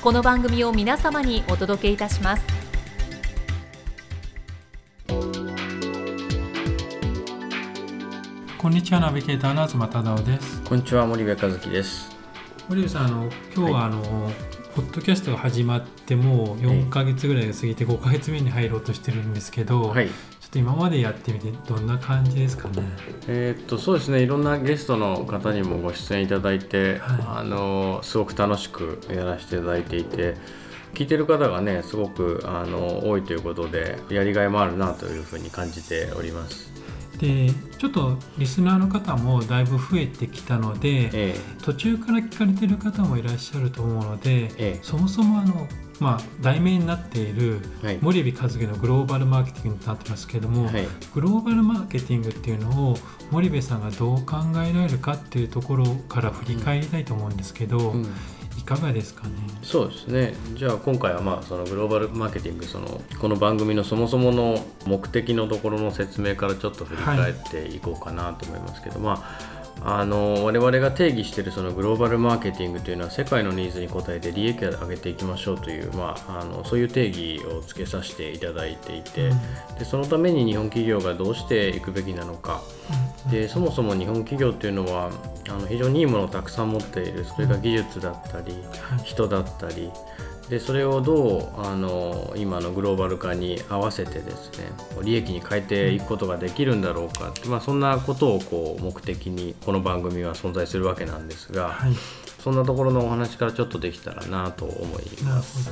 この番組を皆様にお届けいたします。こんにちはナビゲーターの東忠夫です。こんにちは森部和樹です。森部さんあの今日はあの、はい、ポッドキャストが始まってもう4か月ぐらいが過ぎて5か月目に入ろうとしてるんですけど、はい、っと今までやってみてどんな感じですかね？えー、っとそうですね。いろんなゲストの方にもご出演いただいて、はい、あのすごく楽しくやらせていただいていて聞いてる方がねすごくあの多いということでやりがいもあるなというふうに感じております。でちょっとリスナーの方もだいぶ増えてきたので、ええ、途中から聞かれてる方もいらっしゃると思うので、え、そもそもあの、まあ、題名になっている、森部和樹のグローバルマーケティングとなってますけれども、はい、グローバルマーケティングっていうのを森部さんがどう考えられるかっていうところから振り返りたいと思うんですけど、うん。うんいかがですかね？そうですね。じゃあ今回はまあそのグローバルマーケティングそのこの番組のそもそもの目的のところの説明からちょっと振り返っていこうかなと思いますけど、はい、まああの我々が定義しているそのグローバルマーケティングというのは世界のニーズに応えて利益を上げていきましょうという、まあ、あのそういう定義をつけさせていただいていて、うん、でそのために日本企業がどうしていくべきなのか、うん、でそもそも日本企業というのはあの非常にいいものをたくさん持っている。それが技術だったり、人だったりでそれをどうあの今のグローバル化に合わせてですね利益に変えていくことができるんだろうか、まあ、そんなことをこう目的にこの番組は存在するわけなんですが、はい、そんなところのお話からちょっとできたらなと思います。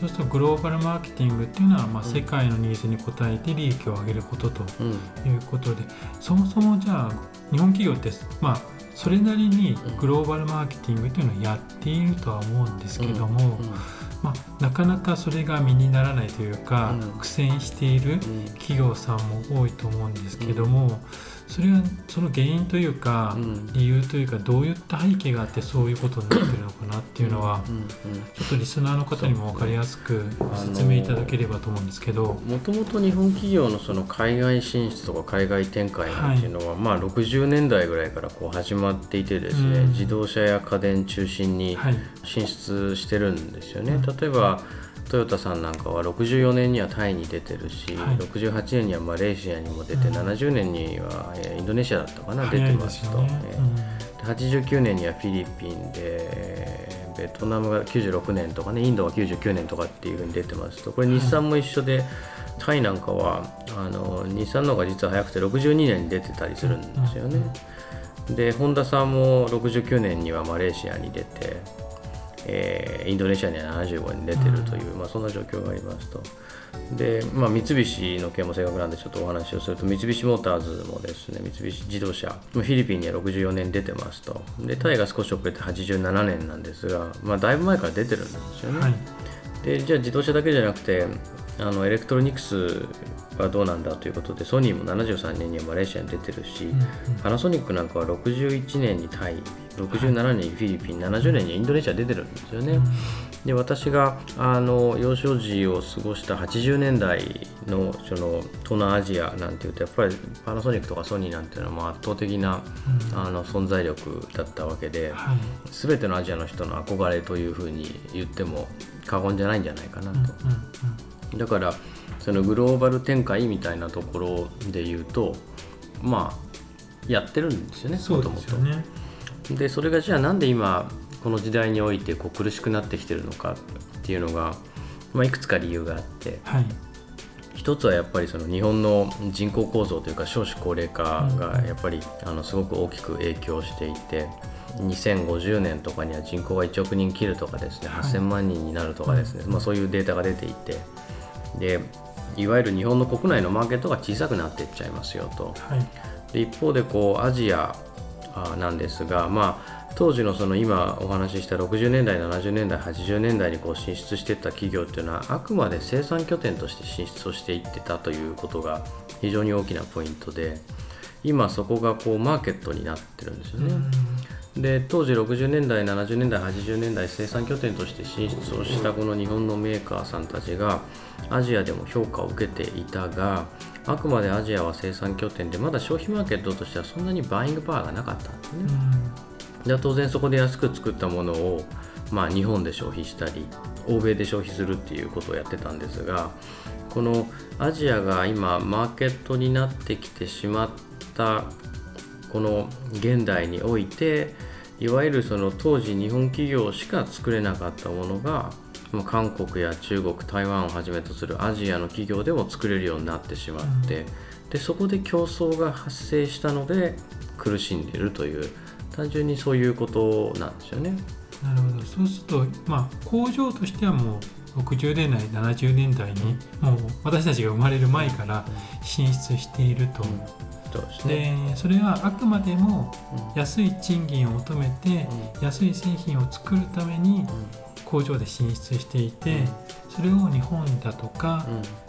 そうするとグローバルマーケティングっていうのは、まあ、世界のニーズに応えて利益を上げることということで、うん、そもそもじゃあ日本企業って、まあ、それなりにグローバルマーケティングというのをやっているとは思うんですけども、うん。うんまあ、なかなかそれが身にならないというか、うん、苦戦している企業さんも多いと思うんですけども、うん、それはその原因というか、理由というかどういった背景があってそういうことになってるのかなっていうのは、ちょっとリスナーの方にも分かりやすく説明いただければと思うんですけど。もともと日本企業のその海外進出とか海外展開なんていうのは、はい、まあ、60年代ぐらいからこう始まっていてですね、自動車や家電中心に進出してるんですよね。はい、例えばトヨタさんなんかは64年にはタイに出てるし、はい、68年にはマレーシアにも出て、うん、70年にはインドネシアだったかな出てますと、ねうん、89年にはフィリピンでベトナムが96年とかねインドが99年とかっていうふうに出てますと。これ日産も一緒で、タイなんかはあの日産の方が実は早くて62年に出てたりするんですよね。でホンダさんも69年にはマレーシアに出てえー、インドネシアには75に出てるという、うん、まあ、そんな状況がありますと。で、まあ、三菱の件も正確なんでちょっとお話をすると三菱モーターズもですね三菱自動車フィリピンには64年出てますとでタイが少し遅れて87年なんですが、まあ、だいぶ前から出てるんですよね。はい、でじゃあ自動車だけじゃなくてあのエレクトロニクスはどうなんだということでソニーも73年にはマレーシアに出てるし、うんうん、パナソニックなんかは61年にタイ67年にフィリピン70年にインドネシア出てるんですよね。うん、で私があの幼少時を過ごした80年代のその東南アジアなんていうとやっぱりパナソニックとかソニーなんていうのは圧倒的な、うん、あの存在力だったわけで、はい、全てのアジアの人の憧れというふうに言っても過言じゃないんじゃないかなと。うんうんうんだからそのグローバル展開みたいなところで言うとまあやってるんですよねもともと。でそれがじゃあなんで今この時代においてこう苦しくなってきてるのかっていうのがまあ、いくつか理由があって、はい、一つはやっぱりその日本の人口構造というか少子高齢化がやっぱりあのすごく大きく影響していて2050年とかには人口が1億人切るとかですね、8000万人になるとかですね、まあ、そういうデータが出ていてでいわゆる日本の国内のマーケットが小さくなっていっちゃいますよと。はい、で一方でこうアジアなんですが、まあ、当時のその今お話しした60年代70年代80年代にこう進出していった企業っていうのはあくまで生産拠点として進出をしていってたということが非常に大きなポイントで今そこがこうマーケットになってるんですよね。で当時60年代70年代80年代生産拠点として進出をしたこの日本のメーカーさんたちがアジアでも評価を受けていたがあくまでアジアは生産拠点でまだ消費マーケットとしてはそんなにバイングパワーがなかったんですね。で当然そこで安く作ったものを、まあ、日本で消費したり欧米で消費するっていうことをやってたんですがこのアジアが今マーケットになってきてしまったこの現代においていわゆるその当時日本企業しか作れなかったものが韓国や中国台湾をはじめとするアジアの企業でも作れるようになってしまって、でそこで競争が発生したので苦しんでいるという単純にそういうことなんですよね。なるほどそうすると、まあ、工場としてはもう60年代70年代にもう私たちが生まれる前から進出していると。で、ね、それはあくまでも安い賃金を求めて安い製品を作るために工場で進出していてそれを日本だとか、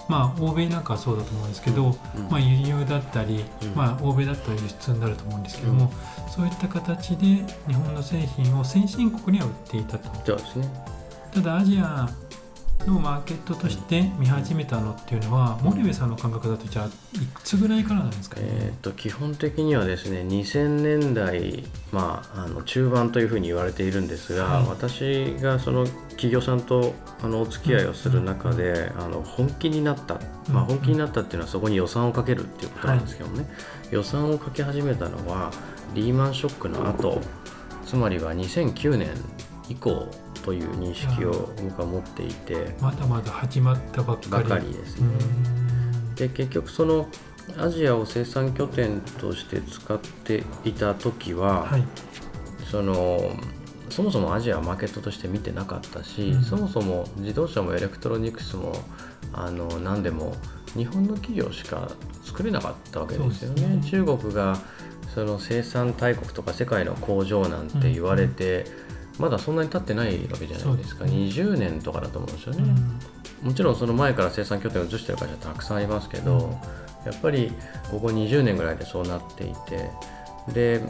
まあ、欧米なんかはそうだと思うんですけど、まあ、輸入だったり、まあ、欧米だったら輸出になると思うんですけども、そういった形で日本の製品を先進国には売っていたと。ただアジアのマーケットとして見始めたのっていうのは、うん、森部さんの感覚だとじゃあいくつぐらいからなんですかね、えーと、基本的にはですね2000年代、まあ、あの中盤というふうに言われているんですが、はい、私がその企業さんとあのお付き合いをする中で、うん、あの本気になった、まあ、本気になったっていうのはそこに予算をかけるっていうことなんですけどね、はい、予算をかけ始めたのはリーマンショックの後つまりは2009年以降という認識を僕は持っていて。まだまだ始まったばっかり。ですね。で結局そのアジアを生産拠点として使っていた時は、はい、そのそもそもアジアはマーケットとして見てなかったし、うん、そもそも自動車もエレクトロニクスもあの何でも日本の企業しか作れなかったわけですよね。ね。中国がその生産大国とか世界の工場なんて言われて、うんまだそんなに経ってないわけじゃないですか、ね、20年とかだと思うんですよね、うん、もちろんその前から生産拠点を移してる会社たくさんありますけど、うん、やっぱりここ20年ぐらいでそうなっていてで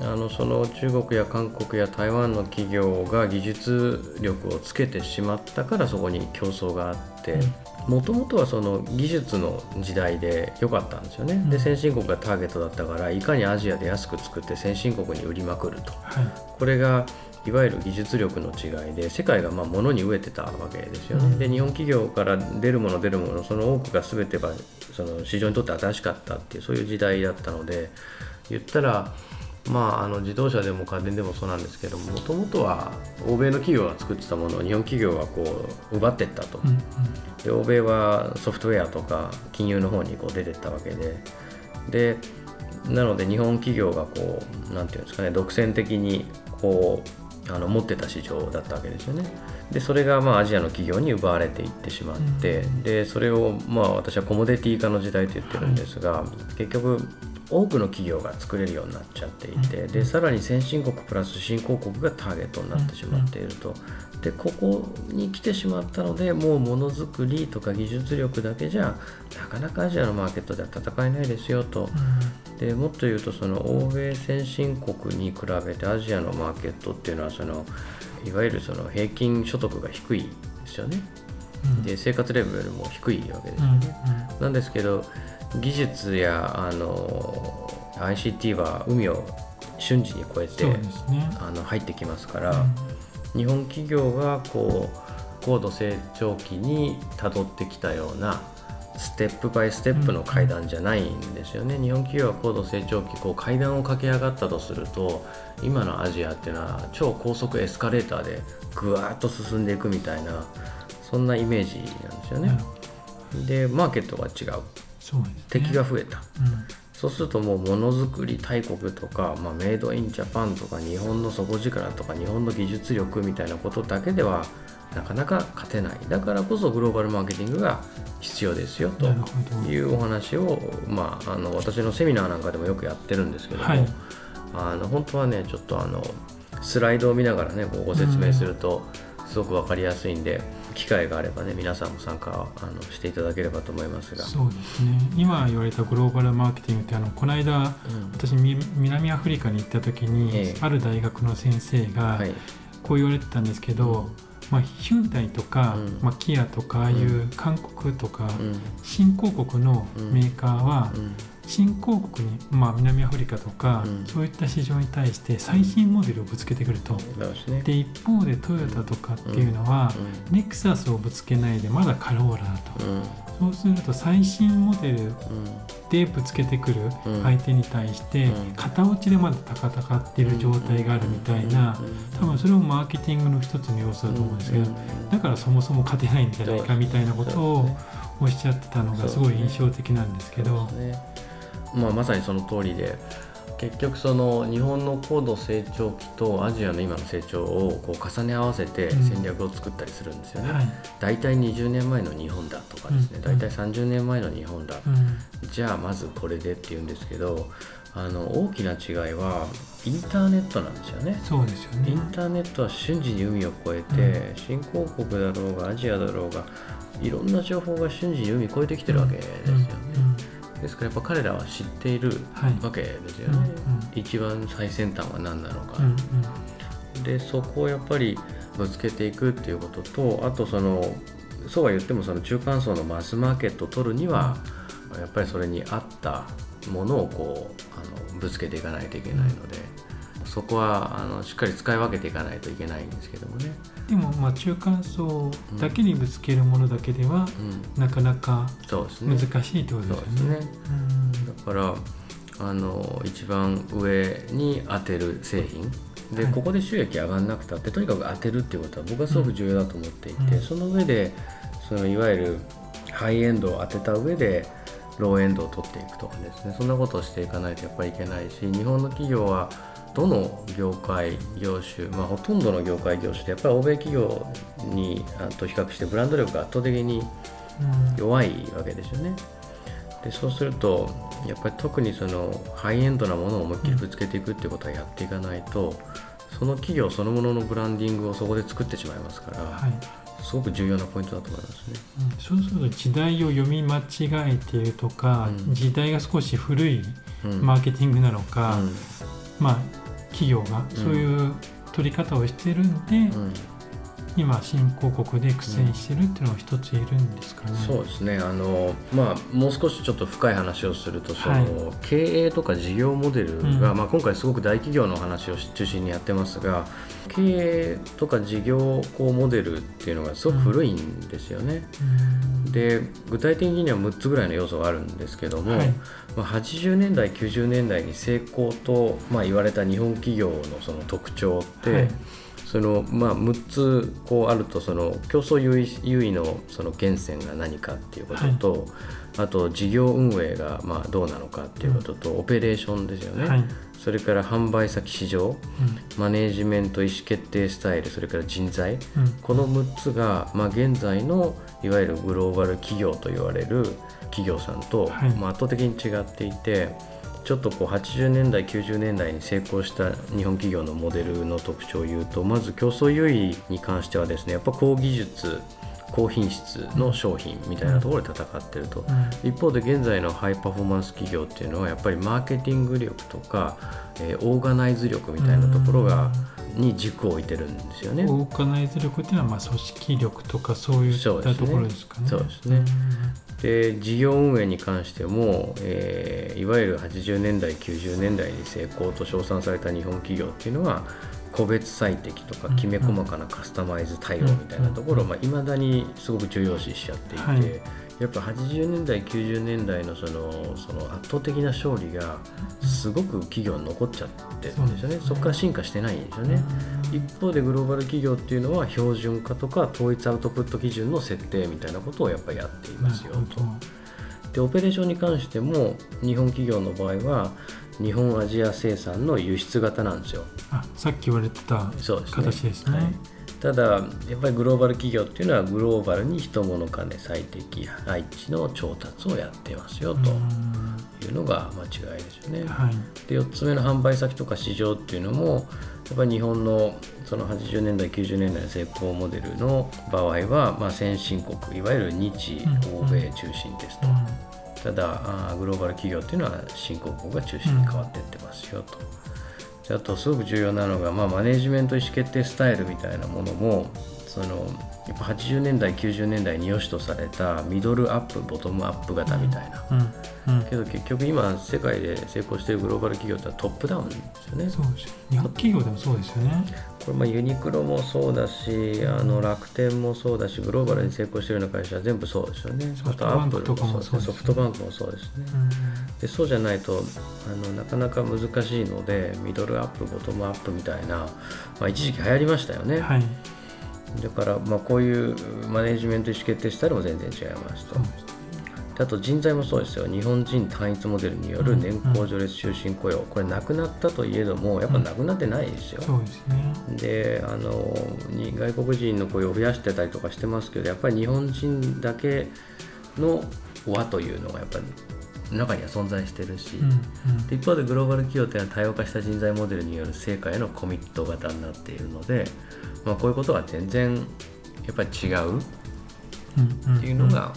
あのその中国や韓国や台湾の企業が技術力をつけてしまったからそこに競争があってもともとはその技術の時代で良かったんですよね、うん、で先進国がターゲットだったからいかにアジアで安く作って先進国に売りまくると、はい、これがいわゆる技術力の違いで世界がまあ物に飢えてたわけですよね、うん、で日本企業から出るもの出るものその多くが全てがその市場にとって新しかったっていうそういう時代だったので言ったらまあ、あの自動車でも家電でもそうなんですけどもともとは欧米の企業が作ってたものを日本企業がこう奪っていったと、うんうん、で欧米はソフトウェアとか金融の方にこう出ていったわけで。でなので日本企業がこうなんていうんですかね独占的にこうあの持ってた市場だったわけですよね。でそれがまあアジアの企業に奪われていってしまって、うん、でそれをまあ私はコモディティ化の時代と言ってるんですが、はい、結局多くの企業が作れるようになっちゃっていて、でさらに先進国プラス新興国がターゲットになってしまっていると、でここに来てしまったのでもうものづくりとか技術力だけじゃなかなかアジアのマーケットでは戦えないですよと、でもっと言うとその欧米先進国に比べてアジアのマーケットっていうのはそのいわゆるその平均所得が低いですよね。で生活レベルも低いわけですよね。なんですけど技術やあの ICT は海を瞬時に超えて、ね、あの入ってきますから、うん、日本企業がこう高度成長期にたどってきたようなステップバイステップの階段じゃないんですよね、うん、日本企業は高度成長期こう階段を駆け上がったとすると今のアジアっていうのは超高速エスカレーターでぐわっと進んでいくみたいなそんなイメージなんですよね。でマーケットが違う。ね、敵が増えた、うん、そうするともうものづくり大国とか、まあ、メイドインジャパンとか日本の底力とか日本の技術力みたいなことだけではなかなか勝てない。だからこそグローバルマーケティングが必要ですよというお話を、まあ、あの私のセミナーなんかでもよくやってるんですけども、はい、あの本当はねちょっとあのスライドを見ながらねご説明するとすごく分かりやすいんで。機会があればね皆さんも参加あのしていただければと思いますが。そうですね。今言われたグローバルマーケティングってあのこの間、うん、私南アフリカに行った時に、えー、ある大学の先生がこう言われてたんですけど、まあ、ヒュンダイとか、うん、まあ、キアとかああいう韓国とか、新興国のメーカーは、新興国に、まあ、南アフリカとか、うん、そういった市場に対して最新モデルをぶつけてくると、うん、で一方でトヨタとかっていうのは、うん、レクサスをぶつけないでまだカローラだと、そうすると最新モデルでぶつけてくる相手に対して片落ちでまだ高々っている状態があるみたいな多分それもマーケティングの一つの要素だと思うんですけどだからそもそも勝てないんじゃないかみたいなことをおっしゃってたのがすごい印象的なんですけど。まあ、まさにその通りで結局その日本の高度成長期とアジアの今の成長をこう重ね合わせて戦略を作ったりするんですよね、うんはい、大体20年前の日本だとかですね、うん、大体30年前の日本だ、うん、じゃあまずこれでっていうんですけどあの大きな違いはインターネットなんですよね。そうですよね。インターネットは瞬時に海を越えて、新興国だろうがアジアだろうがいろんな情報が瞬時に海越えてきてるわけですよね、ですからやっぱ彼らは知っているわけですよね、はいうんうん、一番最先端は何なのか、うんうん、でそこをやっぱりぶつけていくっていうこととあとそのそうは言ってもその中間層のマスマーケットを取るには、やっぱりそれに合ったものをこうあのぶつけていかないといけないので、そこはあのしっかり使い分けていかないといけないんですけどもね。でもまあ中間層だけにぶつけるものだけでは、なかなか難しいってことですね。だからあの一番上に当てる製品。で、はい、ここで収益上がらなくたってとにかく当てるっていうことは僕はすごく重要だと思っていて、うん、その上でそのいわゆるハイエンドを当てた上でローエンドを取っていくとかですね。そんなことをしていかないとやっぱりいけないし日本の企業はどの業界業種、まあ、ほとんどの業界業種でやっぱり欧米企業にと比較してブランド力が圧倒的に弱いわけですよね。でそうするとやっぱり特にそのハイエンドなものを思いっきりぶつけていくっていうことはやっていかないと、その企業そのもののブランディングをそこで作ってしまいますから、はい、すごく重要なポイントだと思いますね、うん、そうすると時代を読み間違えているとか、うん、時代が少し古いマーケティングなのか、うん、まあ企業がそういう取り方をしてるんで、うん、今新興国で苦戦してるっていうのが一ついるんですかね。そうですね。あの、まあ、もう少しちょっと深い話をするとその、はい、経営とか事業モデルが、うん、まあ、今回すごく大企業の話を中心にやってますが経営とか事業こうモデルっていうのがすごく古いんですよね。うん、で具体的には6つぐらいの要素があるんですけども、はい、まあ、80年代90年代に成功と、まあ、言われた日本企業のその特徴って、はいそのまあ、6つこうあるとその競争優位優位のその源泉が何かっていうことと、はい、あと事業運営がまあどうなのかっていうことと、うん、オペレーションですよね、はい、それから販売先市場、うん、マネージメント意思決定スタイルそれから人材、うん、この6つが、まあ、現在のいわゆるグローバル企業と言われる企業さんと、はい、まあ、圧倒的に違っていて。ちょっとこう80年代90年代に成功した日本企業のモデルの特徴を言うとまず競争優位に関してはですねやっぱ高技術高品質の商品みたいなところで戦ってると、うん、一方で現在のハイパフォーマンス企業っていうのはやっぱりマーケティング力とか、えー、オーガナイズ力みたいなところが、に軸を置いてるんですよね。オーガナイズ力っていうのはまあ組織力とかそういったところですかね。そうですね。で事業運営に関しても、えー、いわゆる80年代90年代に成功と称賛された日本企業っていうのは個別最適とかきめ細かなカスタマイズ対応みたいなところをいまあ、だにすごく重要視しちゃっていて、はい、やっぱ80年代90年代のそのその圧倒的な勝利がすごく企業に残っちゃってるんですよね。そこから進化してないんですよね。一方でグローバル企業っていうのは標準化とか統一アウトプット基準の設定みたいなことをやっぱりやっていますよと。でオペレーションに関しても日本企業の場合は日本アジア生産の輸出型なんですよ。あさっき言われてた形ですね、ね。はい、ただやっぱりグローバル企業っていうのはグローバルに人物金最適配置の調達をやってますよというのが間違いですよね、はい、で4つ目の販売先とか市場っていうのもやっぱり日本のその80年代90年代の成功モデルの場合は、まあ、先進国いわゆる日欧米中心ですと。うん。うん。ただグローバル企業っていうのは新興国が中心に変わっていってますよと。あとすごく重要なのが、まあ、マネジメント意思決定スタイルみたいなものもそのやっぱ80年代90年代に良しとされたミドルアップボトムアップ型みたいな、うんうん、けど結局今世界で成功しているグローバル企業ってトップダウンですよね。そうです日本企業でもそうですよね。これまあユニクロもそうだしあの楽天もそうだしグローバルに成功しているような会社は全部そうですよね。あとアップルもそうです、ね、ソフトバンクもそうですね、でそうじゃないとあのなかなか難しいのでミドルアップボトムアップみたいな、まあ、一時期流行りましたよね、はいだからまあこういうマネジメント意思決定したらも全然違いますと。あと人材もそうですよ。日本人単一モデルによる年功序列終身雇用、これなくなったといえどもやっぱなくなってないですよ。そうですね、であの外国人の雇用を増やしてたりとかしてますけどやっぱり日本人だけの和というのがやっぱり中には存在してるし、うんうん、一方でグローバル企業というのは多様化した人材モデルによる成果へのコミット型になっているのでまあ、こういうことは全然やっぱり違うっていうのが、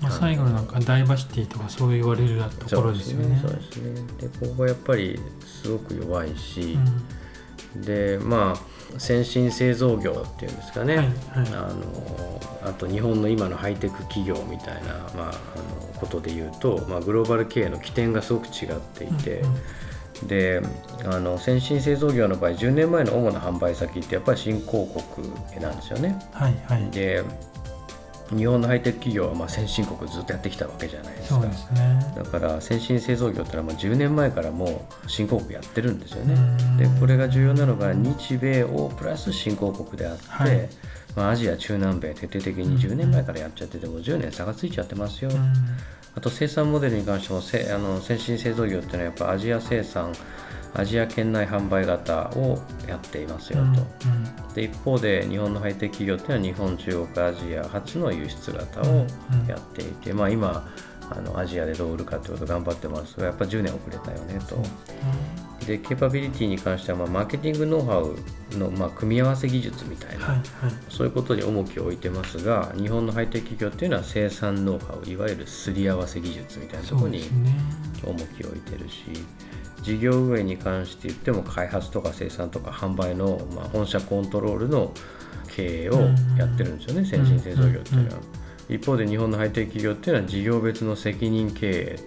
まあ、最後のなんかダイバーシティとかそう言われるところですよね。そうですね。でここはやっぱりすごく弱いし、うん、でまあ先進製造業っていうんですかね、はいはい、あのあと日本の今のハイテク企業みたいな、まあ、あのことでいうと、まあ、グローバル経営の起点がすごく違っていて。うんうんであの先進製造業の場合10年前の主な販売先ってやっぱり新興国なんですよね。はいはい、で日本のハイテク企業はまあ先進国ずっとやってきたわけじゃないですか。ね、だから先進製造業ってのはもう10年前からもう新興国やってるんですよね。でこれが重要なのが日米欧プラス新興国であって、はい、まあ、アジア中南米徹底的に10年前からやっちゃってても10年差がついちゃってますよ。あと生産モデルに関してもせあの先進製造業っていうのはやっぱアジア生産アジア圏内販売型をやっていますよと、うんうん、で一方で日本のハイテク企業っていうのは日本中国アジア初の輸出型をやっていて、まあ、今あのアジアでどう売るかってこと頑張ってます。がやっぱ10年遅れたよねと。でケーパビリティに関しては、まあ、マーケティングノウハウの、まあ、組み合わせ技術みたいな、はいはい、そういうことに重きを置いてますが日本のハイテク企業っていうのは生産ノウハウいわゆるすり合わせ技術みたいなところに重きを置いてるし、事業運営に関して言っても開発とか生産とか販売の、まあ、本社コントロールの経営をやってるんですよね、先進製造業っていうのは。一方で日本のハイテク企業っていうのは事業別の責任経営。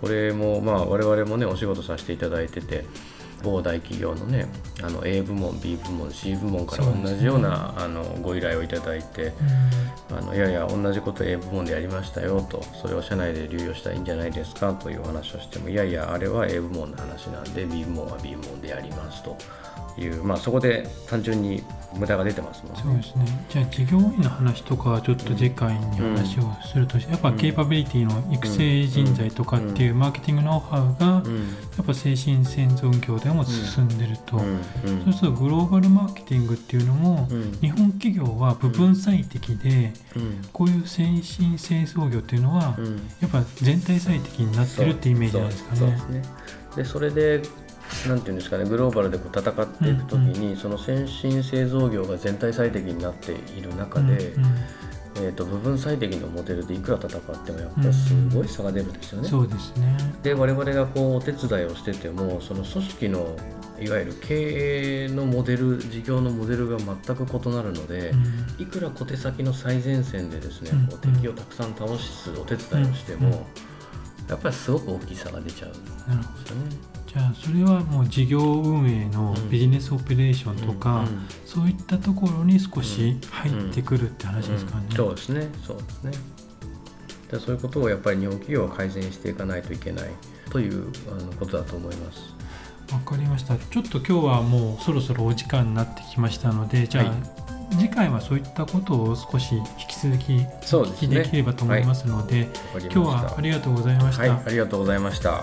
これもまあ我々もねお仕事させていただいてて某大企業のねあの A 部門 B 部門 C 部門から同じような、ね、あのご依頼をいただいて、うん、あのいやいや同じこと A 部門でやりましたよとそれを社内で流用したらいいんじゃないですかというお話をしてもいやいやあれは A 部門の話なんで B 部門は B 部門でやりますと。いう、まあ、そこで単純に無駄が出てますもんね。そうですね。じゃあ事業員の話とかちょっと次回に話をすると、うん、やっぱケーパビリティの育成人材とかっていうマーケティングノウハウが、やっぱ精神生存業でも進んでると、そうするとグローバルマーケティングっていうのも、日本企業は部分最適で、こういう先進製造業っていうのは、やっぱ全体最適になってるってイメージなんですかね。でそれでなんていうんですかねグローバルでこう戦っていく時に、うんうん、その先進製造業が全体最適になっている中で、うんうん、えーと、部分最適のモデルでいくら戦ってもやっぱりすごい差が出るんですよね。そうですね。で我々がこうお手伝いをしててもその組織のいわゆる経営のモデル事業のモデルが全く異なるので、うん、いくら小手先の最前線でですね、うん、こう敵をたくさん倒すお手伝いをしても、やっぱりすごく大きい差が出ちゃうんですよね。じゃあそれはもう事業運営のビジネスオペレーションとか、うんうん、そういったところに少し入ってくるって話ですかね。そうですね。そうですね。でそういうことをやっぱり日本企業は改善していかないといけないというあのことだと思います。わかりました。ちょっと今日はもうそろそろお時間になってきましたのでじゃあ、はい、次回はそういったことを少し引き続きお聞きできればと思いますので、ねはい、今日はありがとうございました、はい、ありがとうございました